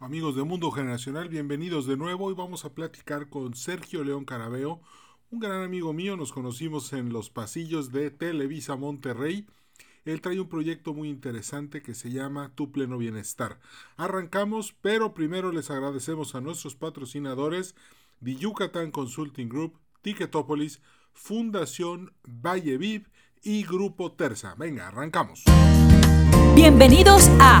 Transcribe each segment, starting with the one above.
Amigos de Mundo Generacional, bienvenidos de nuevo y vamos a platicar con Sergio León Carabeo, un gran amigo mío, nos conocimos en los pasillos de Televisa Monterrey. Él trae un proyecto muy interesante que se llama Tu Pleno Bienestar. Arrancamos, pero primero les agradecemos a nuestros patrocinadores de Yucatán Consulting Group, Ticketopolis, Fundación Valle Viv y Grupo Terza. Venga, arrancamos. Bienvenidos a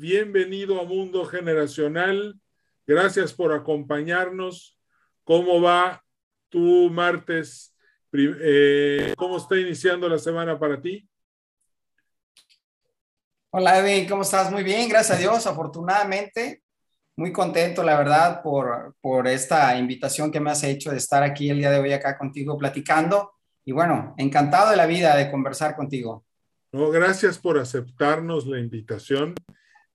Bienvenido a Mundo Generacional. Gracias por acompañarnos. ¿Cómo va tu martes? Eh, ¿Cómo está iniciando la semana para ti? Hola, Edwin, ¿cómo estás? Muy bien, gracias a Dios, afortunadamente. Muy contento, la verdad, por, por esta invitación que me has hecho de estar aquí el día de hoy acá contigo platicando. Y bueno, encantado de la vida de conversar contigo. No, gracias por aceptarnos la invitación.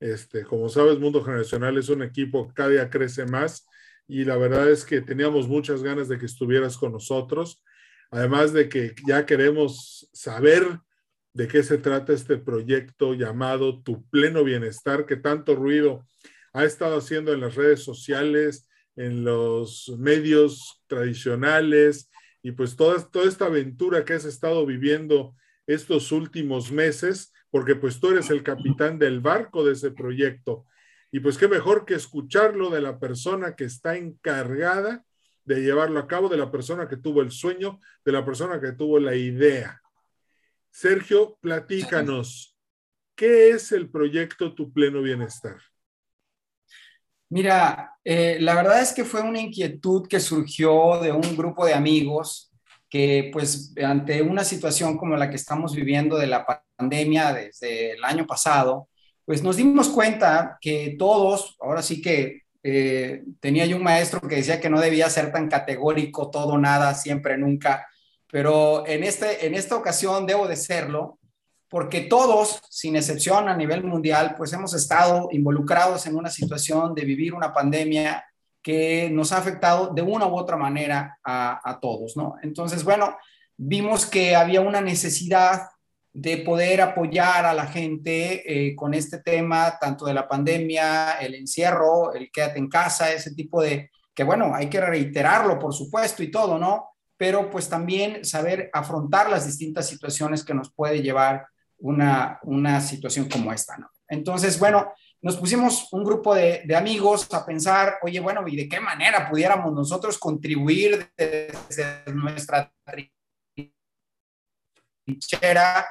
Este, como sabes, Mundo Generacional es un equipo que cada día crece más y la verdad es que teníamos muchas ganas de que estuvieras con nosotros. Además de que ya queremos saber de qué se trata este proyecto llamado Tu Pleno Bienestar, que tanto ruido ha estado haciendo en las redes sociales, en los medios tradicionales y pues toda, toda esta aventura que has estado viviendo estos últimos meses, porque pues tú eres el capitán del barco de ese proyecto. Y pues qué mejor que escucharlo de la persona que está encargada de llevarlo a cabo, de la persona que tuvo el sueño, de la persona que tuvo la idea. Sergio, platícanos, ¿qué es el proyecto Tu Pleno Bienestar? Mira, eh, la verdad es que fue una inquietud que surgió de un grupo de amigos que pues ante una situación como la que estamos viviendo de la pandemia desde el año pasado, pues nos dimos cuenta que todos, ahora sí que eh, tenía yo un maestro que decía que no debía ser tan categórico, todo, nada, siempre, nunca, pero en, este, en esta ocasión debo de serlo, porque todos, sin excepción a nivel mundial, pues hemos estado involucrados en una situación de vivir una pandemia que nos ha afectado de una u otra manera a, todos, ¿no? Entonces, bueno, vimos que había una necesidad de poder apoyar a la gente eh, con este tema, tanto de la pandemia, el encierro, el quédate en casa, ese tipo de, que bueno, hay que reiterarlo, por supuesto, y todo, ¿no? Pero pues también saber afrontar las distintas situaciones que nos puede llevar una, una situación como esta, ¿no? Entonces, bueno, nos pusimos un grupo de, amigos a pensar, oye, bueno, ¿y de qué manera pudiéramos nosotros contribuir desde nuestra trinchera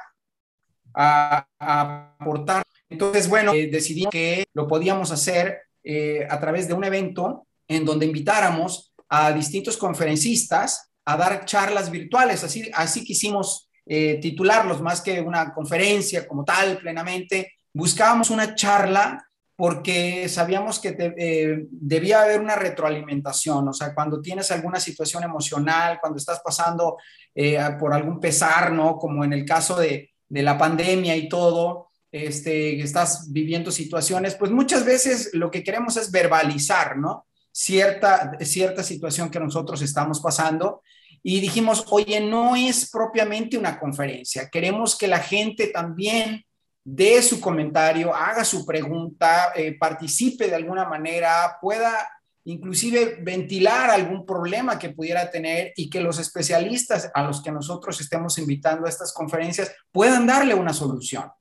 a, aportar? Entonces, bueno, eh, decidimos que lo podíamos hacer eh, a través de un evento en donde invitáramos a distintos conferencistas a dar charlas virtuales. Así, así quisimos eh, titularlos más que una conferencia como tal, plenamente, buscábamos una charla porque sabíamos que eh, debía haber una retroalimentación, o sea, cuando tienes alguna situación emocional, cuando estás pasando eh, por algún pesar, ¿no? Como en el caso de, la pandemia y todo, este, estás viviendo situaciones, pues muchas veces lo que queremos es verbalizar, ¿no? Cierta, cierta situación que nosotros estamos pasando. Y dijimos, oye, no es propiamente una conferencia, queremos que la gente también dé su comentario, haga su pregunta, eh, participe de alguna manera, pueda inclusive ventilar algún problema que pudiera tener y que los especialistas a los que nosotros estemos invitando a estas conferencias puedan darle una solución.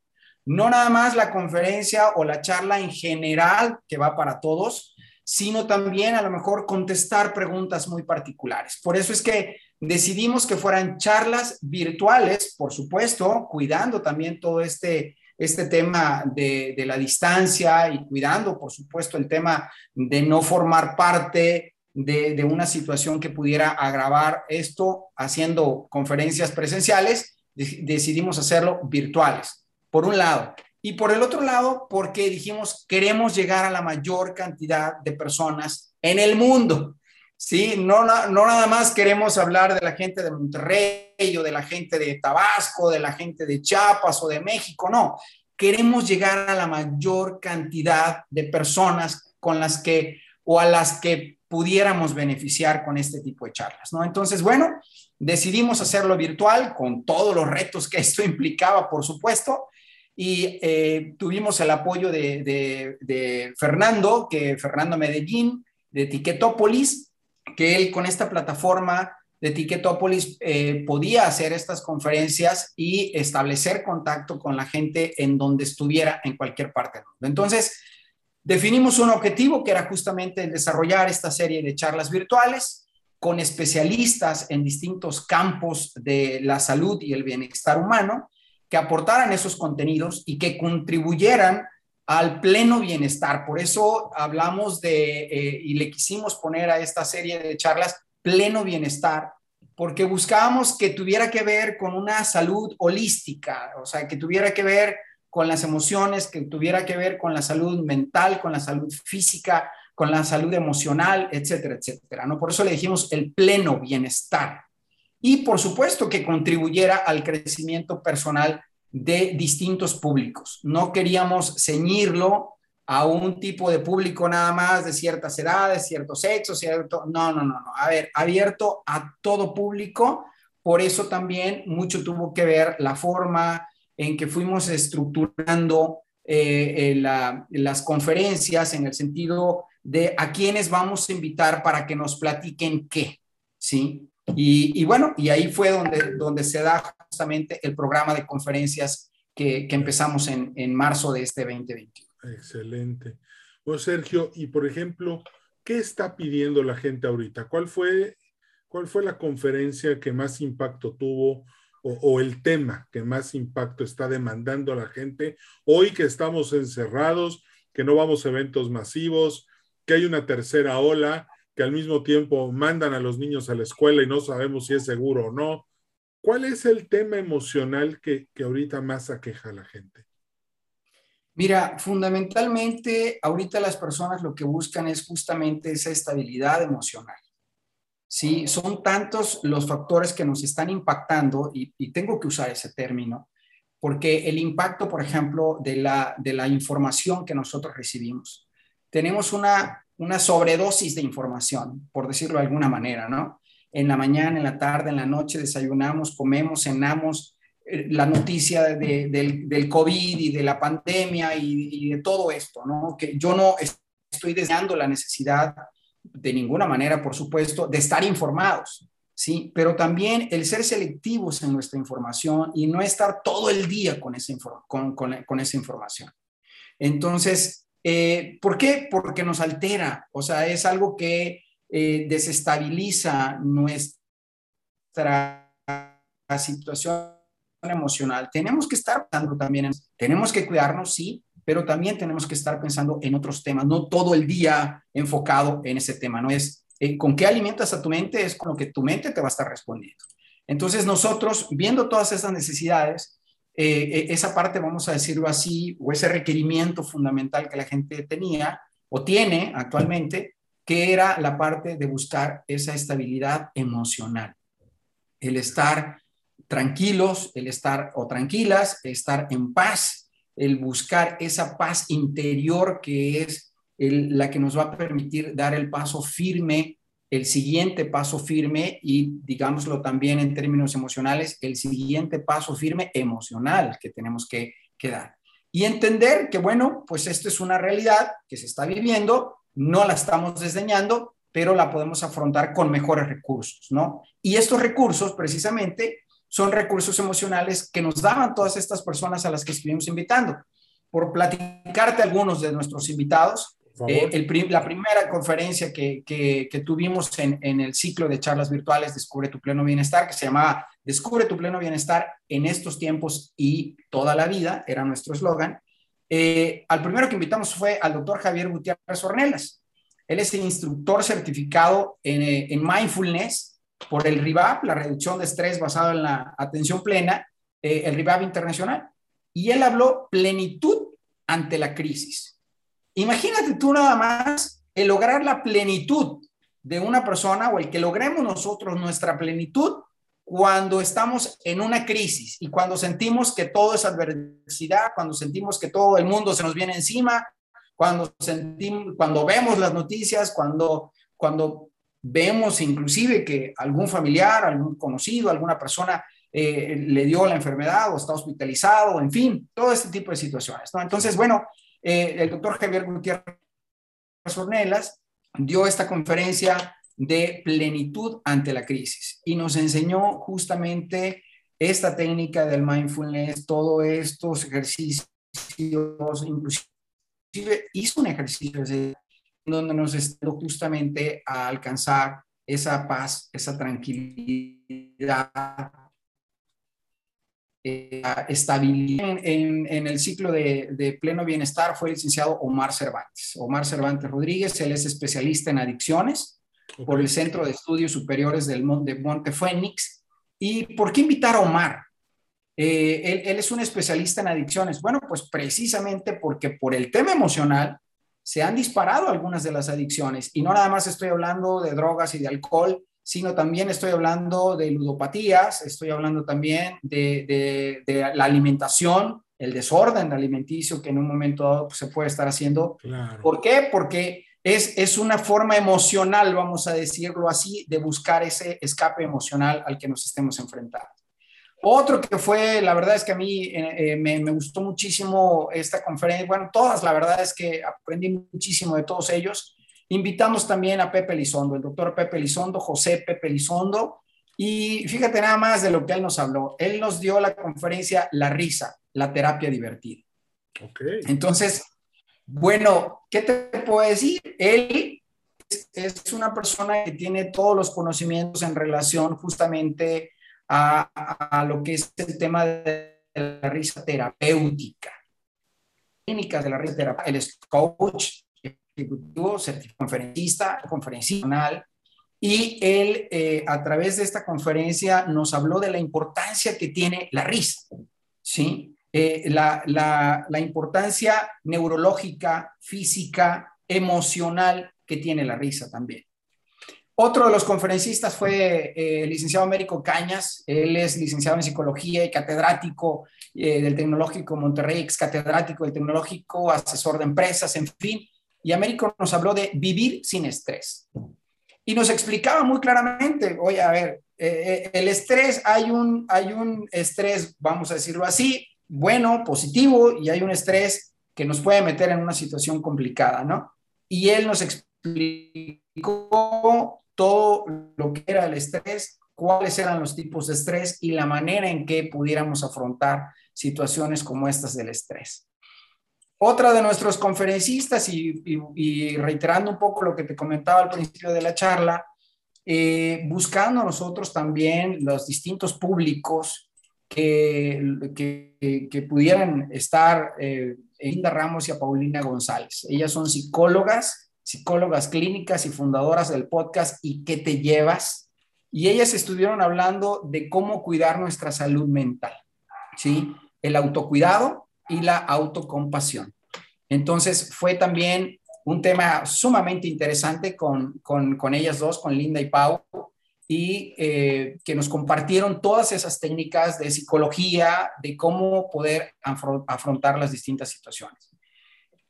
No nada más la conferencia o la charla en general que va para todos, sino también a lo mejor contestar preguntas muy particulares. Por eso es que decidimos que fueran charlas virtuales, por supuesto, cuidando también todo este este tema de, la distancia y cuidando, por supuesto, el tema de no formar parte de, una situación que pudiera agravar esto haciendo conferencias presenciales, decidimos hacerlo virtuales, por un lado. Y por el otro lado, porque dijimos, queremos llegar a la mayor cantidad de personas en el mundo. Sí, no, no nada más queremos hablar de la gente de Monterrey o de la gente de Tabasco, de la gente de Chiapas o de México, no. Queremos llegar a la mayor cantidad de personas con las que o a las que pudiéramos beneficiar con este tipo de charlas, ¿no? Entonces, bueno, decidimos hacerlo virtual con todos los retos que esto implicaba, por supuesto, y eh, tuvimos el apoyo de, de, Fernando, que Fernando Medellín, de Etiquetópolis, que él con esta plataforma de Etiquetópolis eh, podía hacer estas conferencias y establecer contacto con la gente en donde estuviera en cualquier parte del mundo. Entonces, definimos un objetivo que era justamente el desarrollar esta serie de charlas virtuales con especialistas en distintos campos de la salud y el bienestar humano que aportaran esos contenidos y que contribuyeran al pleno bienestar. Por eso hablamos de, eh, y le quisimos poner a esta serie de charlas, pleno bienestar, porque buscábamos que tuviera que ver con una salud holística, o sea, que tuviera que ver con las emociones, que tuviera que ver con la salud mental, con la salud física, con la salud emocional, etcétera, etcétera. ¿no? Por eso le dijimos el pleno bienestar. Y por supuesto que contribuyera al crecimiento personal de distintos públicos. No queríamos ceñirlo a un tipo de público nada más de ciertas edades, ciertos sexos, cierto... No, no, no, no. A ver, abierto a todo público. Por eso también mucho tuvo que ver la forma en que fuimos estructurando eh, eh, las conferencias en el sentido de a quiénes vamos a invitar para que nos platiquen qué, ¿sí? Y, bueno, y ahí fue donde, donde se da justamente el programa de conferencias que, que empezamos en, en, marzo de este 2021. Excelente. Bueno, Sergio, y por ejemplo, ¿qué está pidiendo la gente ahorita? ¿Cuál fue, cuál fue la conferencia que más impacto tuvo o, o el tema que más impacto está demandando a la gente hoy que estamos encerrados, que no vamos a eventos masivos, que hay una tercera ola? Que al mismo tiempo mandan a los niños a la escuela y no sabemos si es seguro o no. ¿Cuál es el tema emocional que, que ahorita más aqueja a la gente? Mira, fundamentalmente ahorita las personas lo que buscan es justamente esa estabilidad emocional. Sí, son tantos los factores que nos están impactando y, y tengo que usar ese término porque el impacto, por ejemplo, de la, de la información que nosotros recibimos. Tenemos una una sobredosis de información, por decirlo de alguna manera, ¿no? En la mañana, en la tarde, en la noche desayunamos, comemos, cenamos, eh, la noticia del, del, COVID y de la pandemia y, de todo esto, ¿no? Que yo no estoy deseando la necesidad de ninguna manera, por supuesto, de estar informados, ¿sí? Pero también el ser selectivos en nuestra información y no estar todo el día con esa, con, con esa información. Entonces, eh, ¿Por qué? Porque nos altera, o sea, es algo que eh, desestabiliza nuestra situación emocional. Tenemos que estar pensando también, en, tenemos que cuidarnos, sí, pero también tenemos que estar pensando en otros temas, no todo el día enfocado en ese tema, no es eh, con qué alimentas a tu mente, es con lo que tu mente te va a estar respondiendo. Entonces nosotros, viendo todas esas necesidades, eh, eh, esa parte, vamos a decirlo así, o ese requerimiento fundamental que la gente tenía o tiene actualmente, que era la parte de buscar esa estabilidad emocional, el estar tranquilos, el estar o tranquilas, estar en paz, el buscar esa paz interior que es la que nos va a permitir dar el paso firme el siguiente paso firme y, digámoslo también en términos emocionales, el siguiente paso firme emocional que tenemos que, que dar. Y entender que, bueno, pues esto es una realidad que se está viviendo, no la estamos desdeñando, pero la podemos afrontar con mejores recursos, ¿no? Y estos recursos, precisamente, son recursos emocionales que nos daban todas estas personas a las que estuvimos invitando. Por platicarte algunos de nuestros invitados, eh, la primera conferencia que, que, tuvimos en, en, el ciclo de charlas virtuales Descubre tu pleno bienestar, que se llamaba Descubre tu pleno bienestar en estos tiempos y toda la vida, era nuestro eslogan. Eh, al primero que invitamos fue al doctor Javier Gutiérrez Ornelas. Él es el instructor certificado en, eh, en mindfulness por el RIVAP, la reducción de estrés basado en la atención plena, el RIVAP internacional. y él habló plenitud ante la crisis. Imagínate tú nada más el lograr la plenitud de una persona o el que logremos nosotros nuestra plenitud cuando estamos en una crisis y cuando sentimos que todo es adversidad, cuando sentimos que todo el mundo se nos viene encima, cuando sentimos, cuando vemos las noticias, cuando, cuando vemos inclusive que algún familiar, algún conocido, alguna persona eh, le dio la enfermedad o está hospitalizado, en fin, todo este tipo de situaciones. Entonces, bueno, eh, el doctor Javier Gutiérrez Ornelas dio esta conferencia de plenitud ante la crisis y nos enseñó justamente esta técnica del mindfulness, todos estos ejercicios, inclusive hizo un ejercicio donde nos está justamente a alcanzar esa paz, esa tranquilidad, eh, estabilidad. En, el ciclo de, pleno bienestar fue el licenciado Omar Cervantes. Omar Cervantes Rodríguez, él es especialista en adicciones por el Centro de Estudios Superiores del Monte, Monte Fénix. ¿Y por qué invitar a Omar? Eh, él, él, es un especialista en adicciones. Bueno, pues precisamente porque por el tema emocional se han disparado algunas de las adicciones. Y no nada más estoy hablando de drogas y de alcohol, sino también estoy hablando de ludopatías, estoy hablando también de, la alimentación, el desorden alimenticio que en un momento dado pues, se puede estar haciendo. ¿Por qué? Porque es, es una forma emocional, vamos a decirlo así, de buscar ese escape emocional al que nos estemos enfrentando. Otro que fue, la verdad es que a mí eh, eh, me, me, gustó muchísimo esta conferencia, bueno, todas, la verdad es que aprendí muchísimo de todos ellos, Invitamos también a Pepe Lizondo, el doctor Pepe Lizondo, José Pepe Lizondo, y fíjate nada más de lo que él nos habló. Él nos dio la conferencia La risa, la terapia divertida. Okay. Entonces, bueno, ¿qué te puedo decir? Él es, una persona que tiene todos los conocimientos en relación justamente a, a lo que es el tema de la risa terapéutica. Técnicas de la risa terapéutica. Él es coach, ejecutivo, conferencista, conferencial, y él eh, a través de esta conferencia nos habló de la importancia que tiene la risa, ¿sí? Eh, la, importancia neurológica, física, emocional que tiene la risa también. Otro de los conferencistas fue eh, el licenciado Américo Cañas. Él es licenciado en psicología y catedrático del Tecnológico Monterrey, ex catedrático del Tecnológico, asesor de empresas, en fin y Américo nos habló de vivir sin estrés. Y nos explicaba muy claramente, oye, a ver, eh, eh, el estrés, hay un, hay un estrés, vamos a decirlo así, bueno, positivo, y hay un estrés que nos puede meter en una situación complicada, ¿no? Y él nos explicó todo lo que era el estrés, cuáles eran los tipos de estrés y la manera en que pudiéramos afrontar situaciones como estas del estrés. Otra de nuestros conferencistas, y, reiterando un poco lo que te comentaba al principio de la charla, eh, buscando nosotros también los distintos públicos que, que, pudieran estar, eh, Linda Ramos y a Paulina González. Ellas son psicólogas, psicólogas clínicas y fundadoras del podcast ¿Y qué te llevas? Y ellas estuvieron hablando de cómo cuidar nuestra salud mental, ¿sí? El autocuidado y la autocompasión. Entonces fue también un tema sumamente interesante con, con, ellas dos, con Linda y Pau, y eh, que nos compartieron todas esas técnicas de psicología, de cómo poder afrontar las distintas situaciones.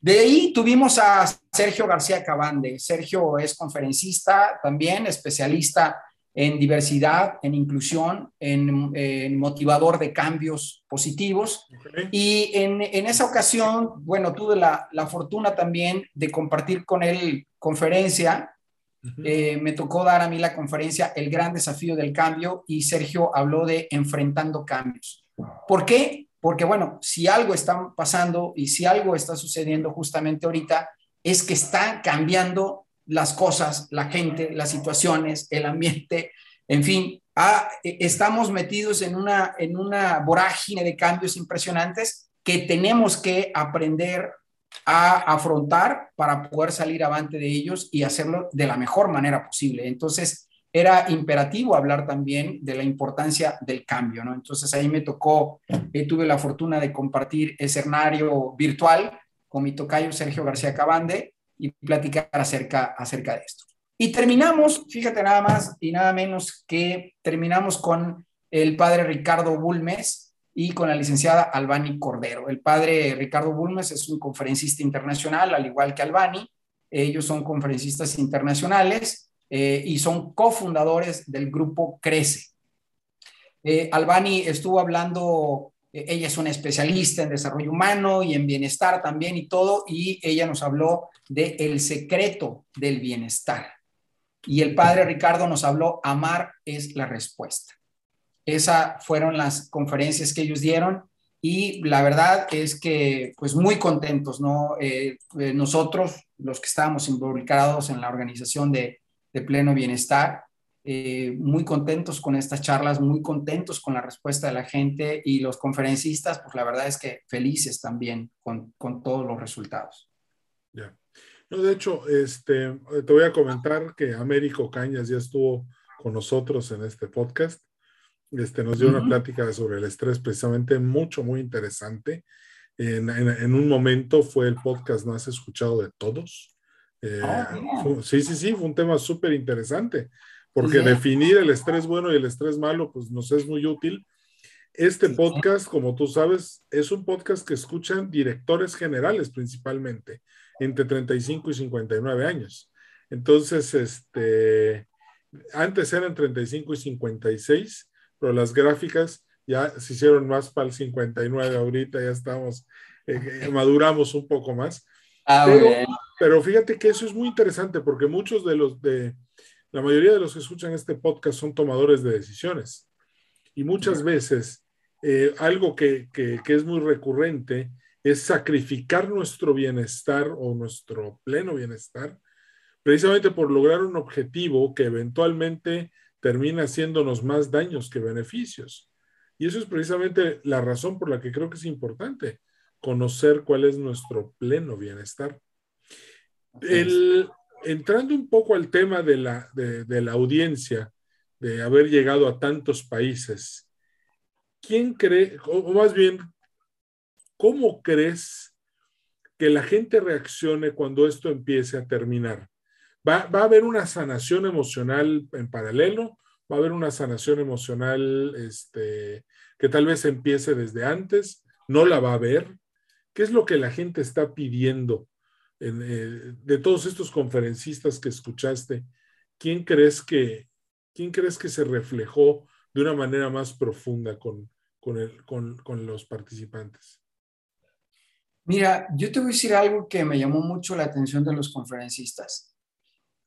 De ahí tuvimos a Sergio García Cabande. Sergio es conferencista también, especialista en diversidad, en inclusión, en, motivador de cambios positivos. Y en, esa ocasión, bueno, tuve la, fortuna también de compartir con él conferencia. Eh, me tocó dar a mí la conferencia El gran desafío del cambio y Sergio habló de enfrentando cambios. ¿Por qué? Porque, bueno, si algo está pasando y si algo está sucediendo justamente ahorita, es que está cambiando las cosas, la gente, las situaciones, el ambiente, en fin, ah, e, estamos metidos en una, en una vorágine de cambios impresionantes que tenemos que aprender a afrontar para poder salir avante de ellos y hacerlo de la mejor manera posible. Entonces, era imperativo hablar también de la importancia del cambio, ¿no? Entonces ahí me tocó, eh, tuve la fortuna de compartir escenario virtual con mi tocayo Sergio García Cabande y platicar acerca, acerca de esto. Y terminamos, fíjate nada más y nada menos que terminamos con el padre Ricardo Bulmes y con la licenciada Albani Cordero. El padre Ricardo Bulmes es un conferencista internacional, al igual que Albani. Ellos son conferencistas internacionales eh, y son cofundadores del grupo Crece. Eh, Albani estuvo hablando, ella es una especialista en desarrollo humano y en bienestar también y todo, y ella nos habló de el secreto del bienestar. Y el padre Ricardo nos habló, amar es la respuesta. Esas fueron las conferencias que ellos dieron y la verdad es que pues muy contentos, ¿no? nosotros, los que estábamos involucrados en la organización de, de pleno bienestar. Eh, muy contentos con estas charlas, muy contentos con la respuesta de la gente y los conferencistas, pues la verdad es que felices también con, con todos los resultados. Ya. No, de hecho, este, te voy a comentar que Américo Cañas ya estuvo con nosotros en este podcast. Este, nos dio una plática sobre el estrés precisamente mucho, muy interesante. En, en, en, un momento fue el podcast más escuchado de todos. Eh, ah, sí, sí, sí, fue un tema súper interesante, porque definir el estrés bueno y el estrés malo, pues nos es muy útil. Este podcast, como tú sabes, es un podcast que escuchan directores generales principalmente, entre 35 y 59 años. Entonces, este, antes eran 35 y 56, pero las gráficas ya se hicieron más para el 59, ahorita ya estamos, eh, maduramos un poco más. Ah, pero, fíjate que eso es muy interesante porque muchos de los de la mayoría de los que escuchan este podcast son tomadores de decisiones. Y muchas veces eh, algo que, que, que, es muy recurrente es sacrificar nuestro bienestar o nuestro pleno bienestar precisamente por lograr un objetivo que eventualmente termina haciéndonos más daños que beneficios. Y eso es precisamente la razón por la que creo que es importante conocer cuál es nuestro pleno bienestar. Entrando un poco al tema de la, de, la audiencia, de haber llegado a tantos países, ¿quién cree, o más bien, cómo crees que la gente reaccione cuando esto empiece a terminar? ¿Va, ¿Va, a haber una sanación emocional en paralelo? ¿Va a haber una sanación emocional este, que tal vez empiece desde antes? ¿No la va a haber? ¿Qué es lo que la gente está pidiendo eh, de todos estos conferencistas que escuchaste? ¿Quién crees que, quién crees que se reflejó de una manera más profunda con, con, los participantes? Mira, yo te voy a decir algo que me llamó mucho la atención de los conferencistas.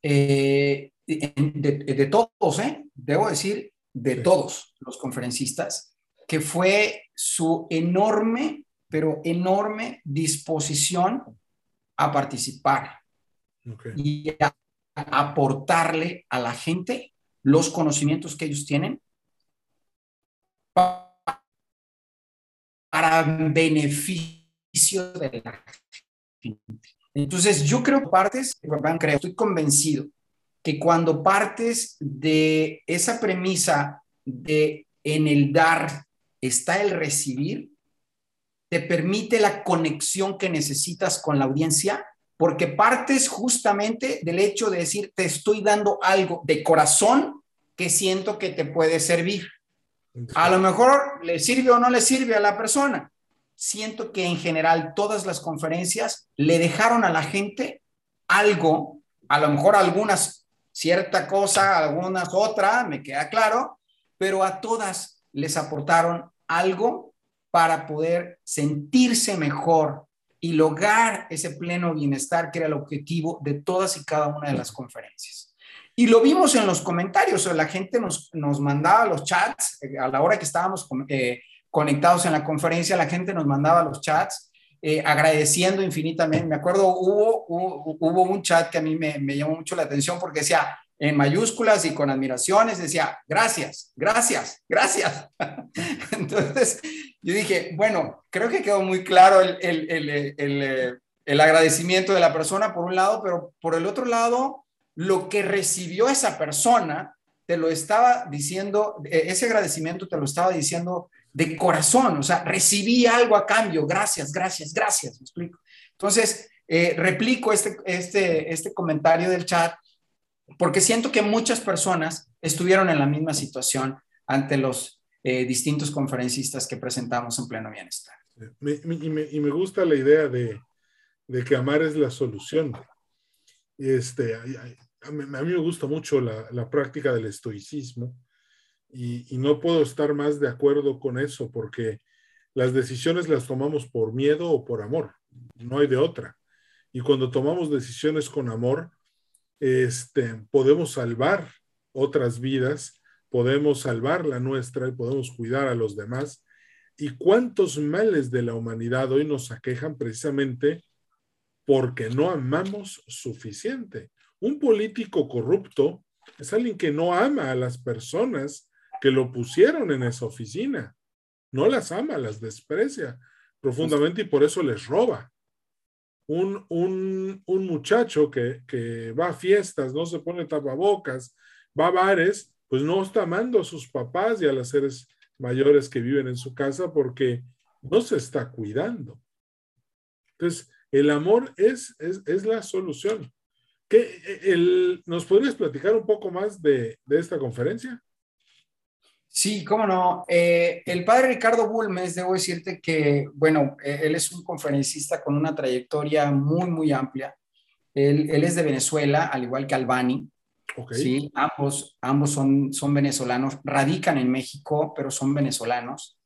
Eh, de, todos, ¿eh? debo decir, de todos los conferencistas, que fue su enorme pero enorme disposición a participar y a aportarle a la gente los conocimientos que ellos tienen para beneficio de la gente. Entonces, yo creo que partes, creo, estoy convencido que cuando partes de esa premisa de en el dar está el recibir, te permite la conexión que necesitas con la audiencia, porque partes justamente del hecho de decir, te estoy dando algo de corazón que siento que te puede servir. A lo mejor le sirve o no le sirve a la persona. Siento que en general todas las conferencias le dejaron a la gente algo, a lo mejor algunas cierta cosa, algunas otra, me queda claro, pero a todas les aportaron algo para poder sentirse mejor y lograr ese pleno bienestar que era el objetivo de todas y cada una de las conferencias. Y lo vimos en los comentarios, o la gente nos, nos mandaba los chats, eh, a la hora que estábamos eh, conectados en la conferencia, la gente nos mandaba los chats eh, agradeciendo infinitamente. Me acuerdo, hubo, hubo, hubo, un chat que a mí me, me llamó mucho la atención porque decía, en mayúsculas y con admiraciones, decía, gracias, gracias, gracias. Entonces, yo dije, bueno, creo que quedó muy claro el, el, el, el, agradecimiento de la persona por un lado, pero por el otro lado, lo que recibió esa persona te lo estaba diciendo, eh, ese agradecimiento te lo estaba diciendo de corazón, o sea, recibí algo a cambio, gracias, gracias, gracias, me explico. Entonces, eh, replico este, este, este comentario del chat porque siento que muchas personas estuvieron en la misma situación ante los eh, distintos conferencistas que presentamos en pleno bienestar. y, me, gusta la idea de, que amar es la solución. Este, a, mí, me gusta mucho la, práctica del estoicismo y, y, no puedo estar más de acuerdo con eso porque las decisiones las tomamos por miedo o por amor, no hay de otra. Y cuando tomamos decisiones con amor, este, podemos salvar otras vidas, podemos salvar la nuestra y podemos cuidar a los demás. ¿Y cuántos males de la humanidad hoy nos aquejan precisamente porque no amamos suficiente? Un político corrupto es alguien que no ama a las personas que lo pusieron en esa oficina. No las ama, las desprecia profundamente y por eso les roba un, un, muchacho que, que, va a fiestas, no se pone tapabocas, va a bares, pues no está amando a sus papás y a los seres mayores que viven en su casa porque no se está cuidando. Entonces, el amor es, es, es la solución. ¿Qué, el, ¿Nos podrías platicar un poco más de, de esta conferencia? Sí, cómo no. Eh, el padre Ricardo Bulmes, debo decirte que, bueno, eh, él es un conferencista con una trayectoria muy, muy amplia. Él, es de Venezuela, al igual que Albani. Sí, ambos, ambos son, son venezolanos, radican en México, pero son venezolanos.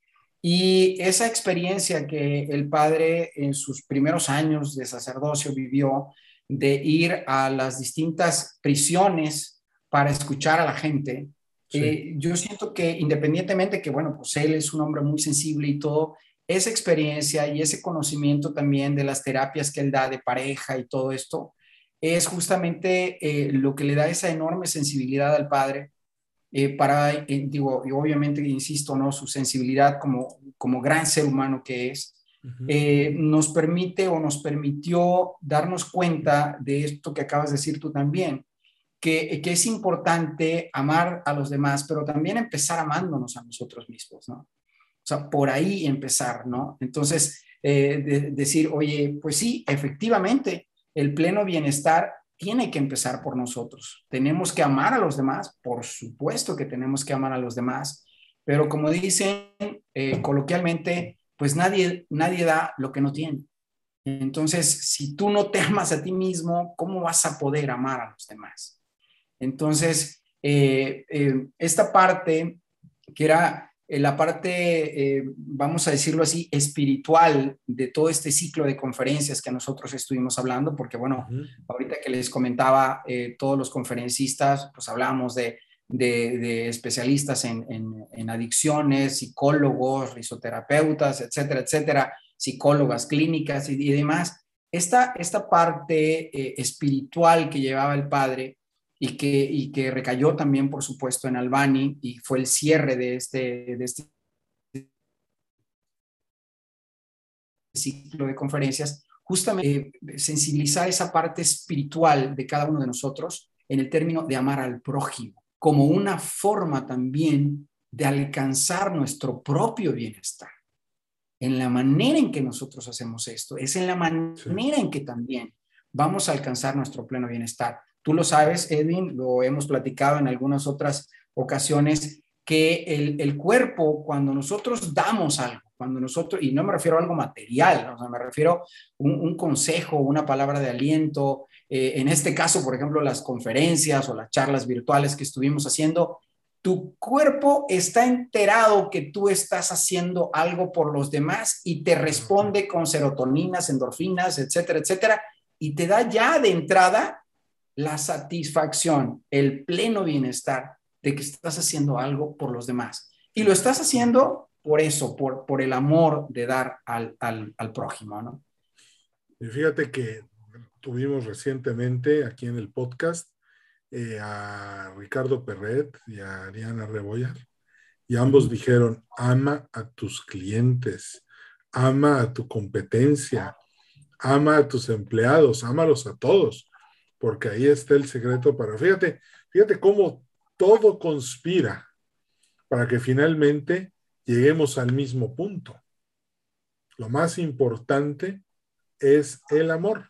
Y esa experiencia que el padre en sus primeros años de sacerdocio vivió, de ir a las distintas prisiones para escuchar a la gente, eh, yo siento que independientemente que, bueno, pues él es un hombre muy sensible y todo, esa experiencia y ese conocimiento también de las terapias que él da de pareja y todo esto, es justamente eh, lo que le da esa enorme sensibilidad al padre eh, para, digo, y obviamente, insisto, ¿no? Su sensibilidad como, como gran ser humano que es, nos permite o nos permitió darnos cuenta de esto que acabas de decir tú también, que, es importante amar a los demás, pero también empezar amándonos a nosotros mismos, ¿no? O sea, por ahí empezar, ¿no? Entonces, eh, decir, oye, pues sí, efectivamente, el pleno bienestar tiene que empezar por nosotros. Tenemos que amar a los demás, por supuesto que tenemos que amar a los demás, pero como dicen eh, coloquialmente, pues nadie, nadie da lo que no tiene. Entonces, si tú no te amas a ti mismo, ¿cómo vas a poder amar a los demás? Entonces, eh, eh, esta parte, que era la parte, vamos a decirlo así, espiritual de todo este ciclo de conferencias que nosotros estuvimos hablando, porque bueno, ahorita que les comentaba, todos los conferencistas, pues hablamos de, especialistas en, en, adicciones, psicólogos, risoterapeutas, etcétera, etcétera, psicólogas clínicas y, y demás. Esta, esta parte espiritual que llevaba el padre, y que, y que recayó también, por supuesto, en Albani y fue el cierre de este, de este ciclo de conferencias, justamente eh, sensibilizar esa parte espiritual de cada uno de nosotros en el término de amar al prójimo, como una forma también de alcanzar nuestro propio bienestar. En la manera en que nosotros hacemos esto, es en la manera en que también vamos a alcanzar nuestro pleno bienestar. Tú lo sabes, Edwin, lo hemos platicado en algunas otras ocasiones, que el, cuerpo, cuando nosotros damos algo, cuando nosotros, y no me refiero a algo material, o sea, me refiero a un, consejo, una palabra de aliento, eh, en este caso, por ejemplo, las conferencias o las charlas virtuales que estuvimos haciendo, tu cuerpo está enterado que tú estás haciendo algo por los demás y te responde con serotoninas, endorfinas, etcétera, etcétera, y te da ya de entrada la satisfacción, el pleno bienestar de que estás haciendo algo por los demás. Y lo estás haciendo por eso, por, por el amor de dar al, prójimo, ¿no? Y fíjate que tuvimos recientemente aquí en el podcast eh, a Ricardo Perret y a Ariana Rebollar, y ambos dijeron, ama a tus clientes, ama a tu competencia, ama a tus empleados, ámalos a todos porque ahí está el secreto para, fíjate, fíjate cómo todo conspira para que finalmente lleguemos al mismo punto. Lo más importante es el amor.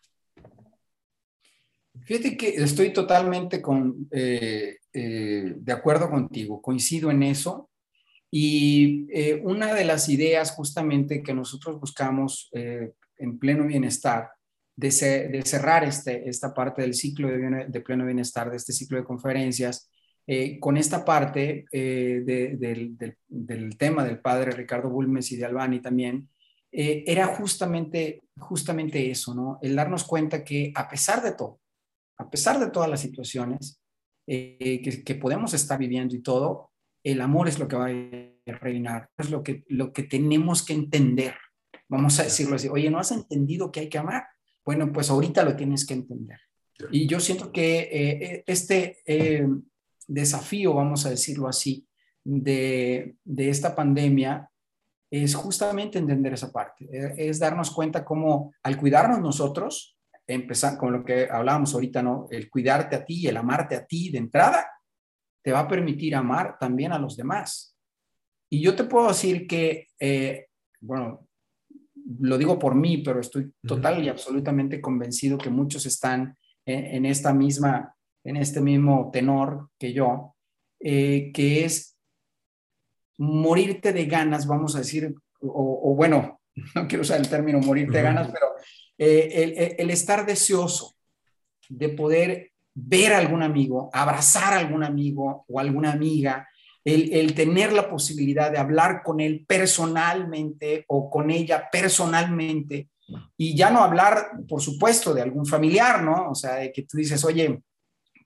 Fíjate que estoy totalmente con, eh, eh, de acuerdo contigo, coincido en eso. Y eh, una de las ideas justamente que nosotros buscamos en pleno bienestar, de, cerrar este, esta parte del ciclo de, pleno bienestar, de este ciclo de conferencias, con esta parte del, del, tema del padre Ricardo Bulmes y de Albani también, era justamente, justamente eso, ¿no? El darnos cuenta que a pesar de todo, a pesar de todas las situaciones eh, que, podemos estar viviendo y todo, el amor es lo que va a reinar, es lo que, lo que tenemos que entender. Vamos a decirlo así, oye, ¿no has entendido que hay que amar? Bueno, pues ahorita lo tienes que entender. Y yo siento que eh, eh, este desafío, vamos a decirlo así, de, de, esta pandemia es justamente entender esa parte, es darnos cuenta cómo al cuidarnos nosotros, empezar con lo que hablábamos ahorita, ¿no? El cuidarte a ti, el amarte a ti de entrada, te va a permitir amar también a los demás. Y yo te puedo decir que, eh, bueno, lo digo por mí, pero estoy total y absolutamente convencido que muchos están en, esta misma, en este mismo tenor que yo, eh, que es morirte de ganas, vamos a decir, o, o bueno, no quiero usar el término morirte de ganas, pero eh, el, estar deseoso de poder ver a algún amigo, abrazar a algún amigo o alguna amiga, el, tener la posibilidad de hablar con él personalmente o con ella personalmente, y ya no hablar, por supuesto, de algún familiar, ¿no? O sea, de que tú dices, oye,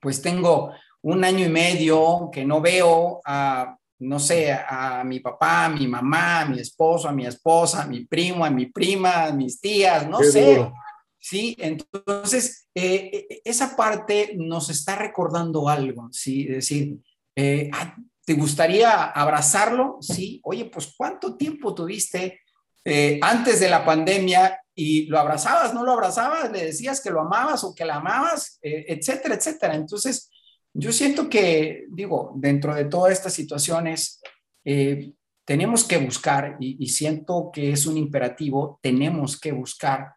pues tengo un año y medio que no veo a, no sé, a mi papá, a mi mamá, a mi esposo, a mi esposa, a mi primo, a mi prima, a mis tías, no sé. Sí, entonces eh, eh, esa parte nos está recordando algo, ¿sí? Es decir, eh, ah, ¿te gustaría abrazarlo? Sí, oye, pues ¿cuánto tiempo tuviste antes de la pandemia y lo abrazabas, no lo abrazabas, le decías que lo amabas o que la amabas, etcétera, etcétera? Entonces, yo siento que, digo, dentro de todas estas situaciones, eh, tenemos que buscar, y, siento que es un imperativo, tenemos que buscar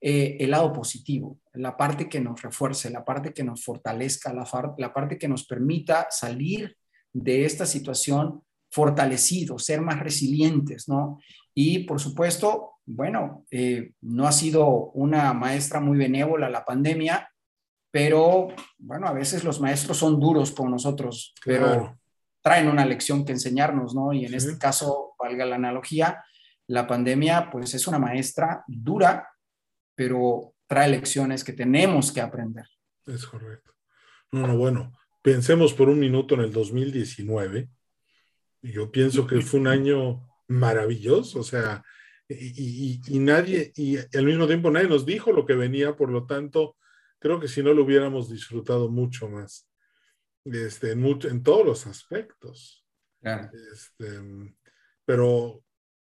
eh, el lado positivo, la parte que nos refuerce, la parte que nos fortalezca, la parte que nos permita salir de esta situación fortalecidos, ser más resilientes, ¿no? Y por supuesto, bueno, eh, no ha sido una maestra muy benévola la pandemia, pero bueno, a veces los maestros son duros con nosotros, pero traen una lección que enseñarnos, ¿no? Y en este caso, valga la analogía, la pandemia pues es una maestra dura, pero trae lecciones que tenemos que aprender. Es correcto. No, no, bueno, pensemos por un minuto en el 2019. Y yo pienso que fue un año maravilloso, o sea, y, y, nadie, y al mismo tiempo nadie nos dijo lo que venía, por lo tanto, creo que si no lo hubiéramos disfrutado mucho más, este, en, en todos los aspectos. Este, pero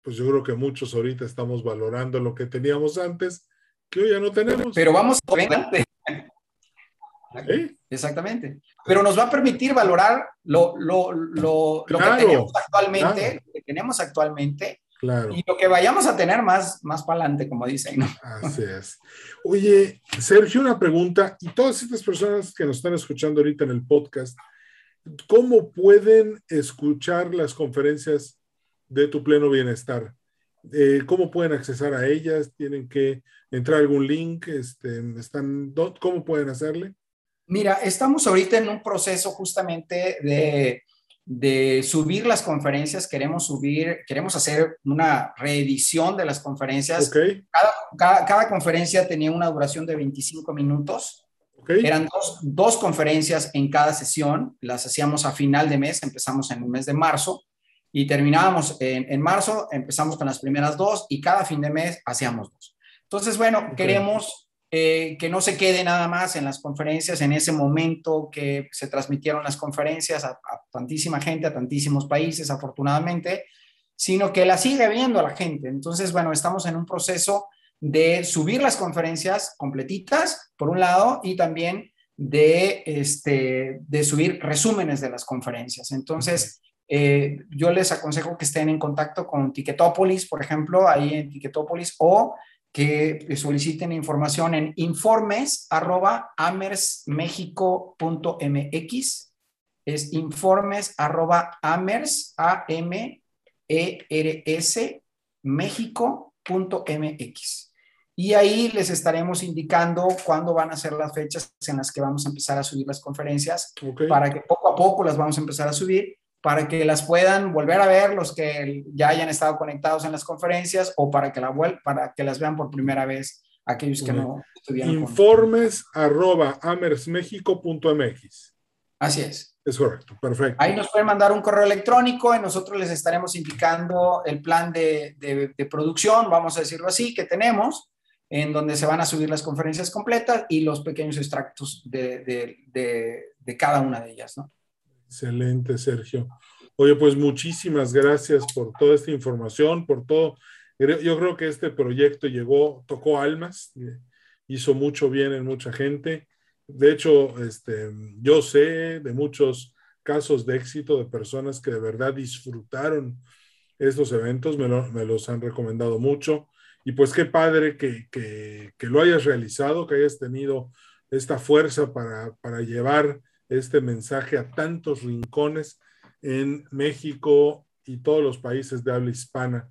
pues yo creo que muchos ahorita estamos valorando lo que teníamos antes, que hoy ya no tenemos. Pero vamos adelante. Exactamente. Pero nos va a permitir valorar lo, lo, lo, lo que tenemos actualmente, lo que tenemos actualmente, Claro. Y lo que vayamos a tener más, más para adelante, como dicen. Así es. Oye, Sergio, una pregunta. Y todas estas personas que nos están escuchando ahorita en el podcast, ¿cómo pueden escuchar las conferencias de tu pleno bienestar? Eh, ¿Cómo pueden accesar a ellas? ¿Tienen que entrar a algún link? Este, están, ¿Cómo pueden hacerle? Mira, estamos ahorita en un proceso justamente de de subir las conferencias, queremos subir, queremos hacer una reedición de las conferencias. Cada, conferencia tenía una duración de 25 minutos. Eran dos, conferencias en cada sesión, las hacíamos a final de mes, empezamos en el mes de marzo y terminábamos en, marzo, empezamos con las primeras dos y cada fin de mes hacíamos dos. Entonces, bueno, queremos eh, que no se quede nada más en las conferencias, en ese momento que se transmitieron las conferencias a, tantísima gente, a tantísimos países, afortunadamente, sino que la sigue viendo la gente. Entonces, bueno, estamos en un proceso de subir las conferencias completitas, por un lado, y también de, este, de subir resúmenes de las conferencias. Entonces, eh, yo les aconsejo que estén en contacto con Ticketopolis, por ejemplo, ahí en Ticketopolis, o que soliciten información en informes.amersmexico.mx. Es informes.amers, a m e r s mexico.mx. Y ahí les estaremos indicando cuándo van a ser las fechas en las que vamos a empezar a subir las conferencias, para que poco a poco las vamos a empezar a subir para que las puedan volver a ver los que ya hayan estado conectados en las conferencias o para que, la para que las vean por primera vez aquellos que no estuvieron. Informes arroba amersmexico.mx. Así es. Es correcto, perfecto. Ahí nos pueden mandar un correo electrónico y nosotros les estaremos indicando el plan de, de, producción, vamos a decirlo así, que tenemos, en donde se van a subir las conferencias completas y los pequeños extractos de, de cada una de ellas, ¿no? Excelente, Sergio. Oye, pues muchísimas gracias por toda esta información, por todo. Yo creo que este proyecto llegó, tocó almas, hizo mucho bien en mucha gente. De hecho, este, yo sé de muchos casos de éxito de personas que de verdad disfrutaron estos eventos, me, los han recomendado mucho. Y pues qué padre que, que, que, lo hayas realizado, que hayas tenido esta fuerza para, para llevar este mensaje a tantos rincones en México y todos los países de habla hispana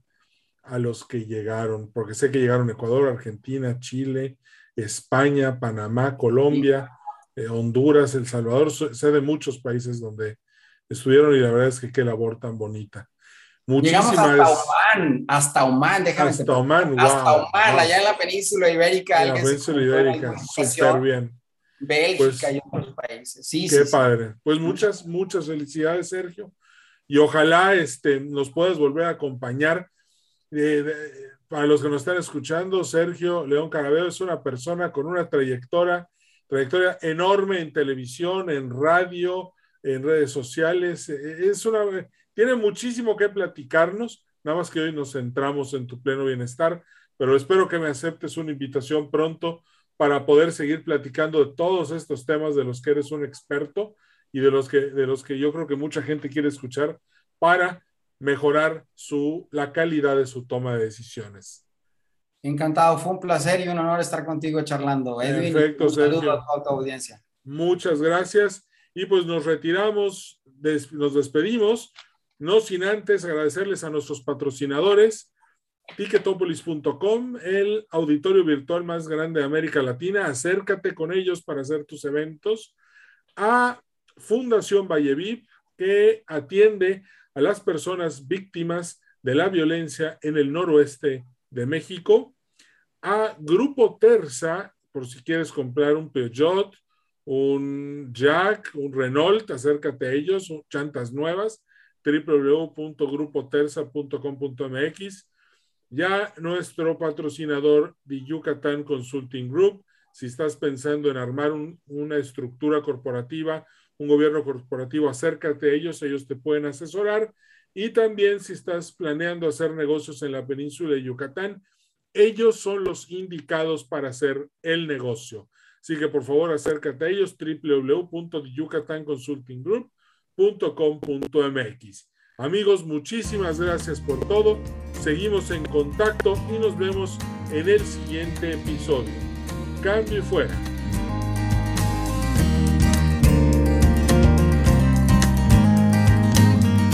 a los que llegaron, porque sé que llegaron Ecuador, Argentina, Chile, España, Panamá, Colombia, eh, Honduras, El Salvador, sé de muchos países donde estuvieron y la verdad es que qué labor tan bonita. Muchísimas Llegamos hasta Oman, hasta Oman, déjame Hasta Oman, wow, Hasta Oman, allá en la península ibérica. En la península ibérica, súper bien. Bélgica pues, y otros países. Sí, qué padre. Pues muchas, muchas felicidades, Sergio. Y ojalá este, nos puedas volver a acompañar. para los que nos están escuchando, Sergio León Carabeo es una persona con una trayectoria, trayectoria enorme en televisión, en radio, en redes sociales. E, es una, tiene muchísimo que platicarnos, nada más que hoy nos centramos en tu pleno bienestar, pero espero que me aceptes una invitación pronto para poder seguir platicando de todos estos temas de los que eres un experto y de los que, de los que yo creo que mucha gente quiere escuchar para mejorar su, la calidad de su toma de decisiones. Encantado, fue un placer y un honor estar contigo charlando. Edwin, Perfecto, un saludo a toda tu audiencia. Muchas gracias y pues nos retiramos, nos despedimos, no sin antes agradecerles a nuestros patrocinadores, Ticketopolis.com, el auditorio virtual más grande de América Latina. Acércate con ellos para hacer tus eventos. A Fundación Vallevip, que atiende a las personas víctimas de la violencia en el noroeste de México. A Grupo Terza, por si quieres comprar un Peugeot, un Jack, un Renault, acércate a ellos, chantas nuevas, www.grupoterza.com.mx ya nuestro patrocinador de Yucatán Consulting Group, si estás pensando en armar una estructura corporativa, un gobierno corporativo, acércate a ellos, ellos te pueden asesorar. Y también si estás planeando hacer negocios en la península de Yucatán, ellos son los indicados para hacer el negocio. Así que por favor acércate a ellos www.yucatanconsultinggroup.com.mx. Amigos, muchísimas gracias por todo. Seguimos en contacto y nos vemos en el siguiente episodio. Cambio y fuera.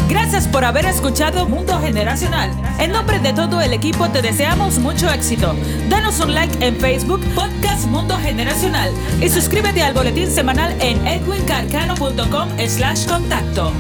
Gracias por haber escuchado Mundo Generacional. En nombre de todo el equipo te deseamos mucho éxito. Danos un like en Facebook, Podcast Mundo Generacional y suscríbete al boletín semanal en edwincarcano.com slash contacto.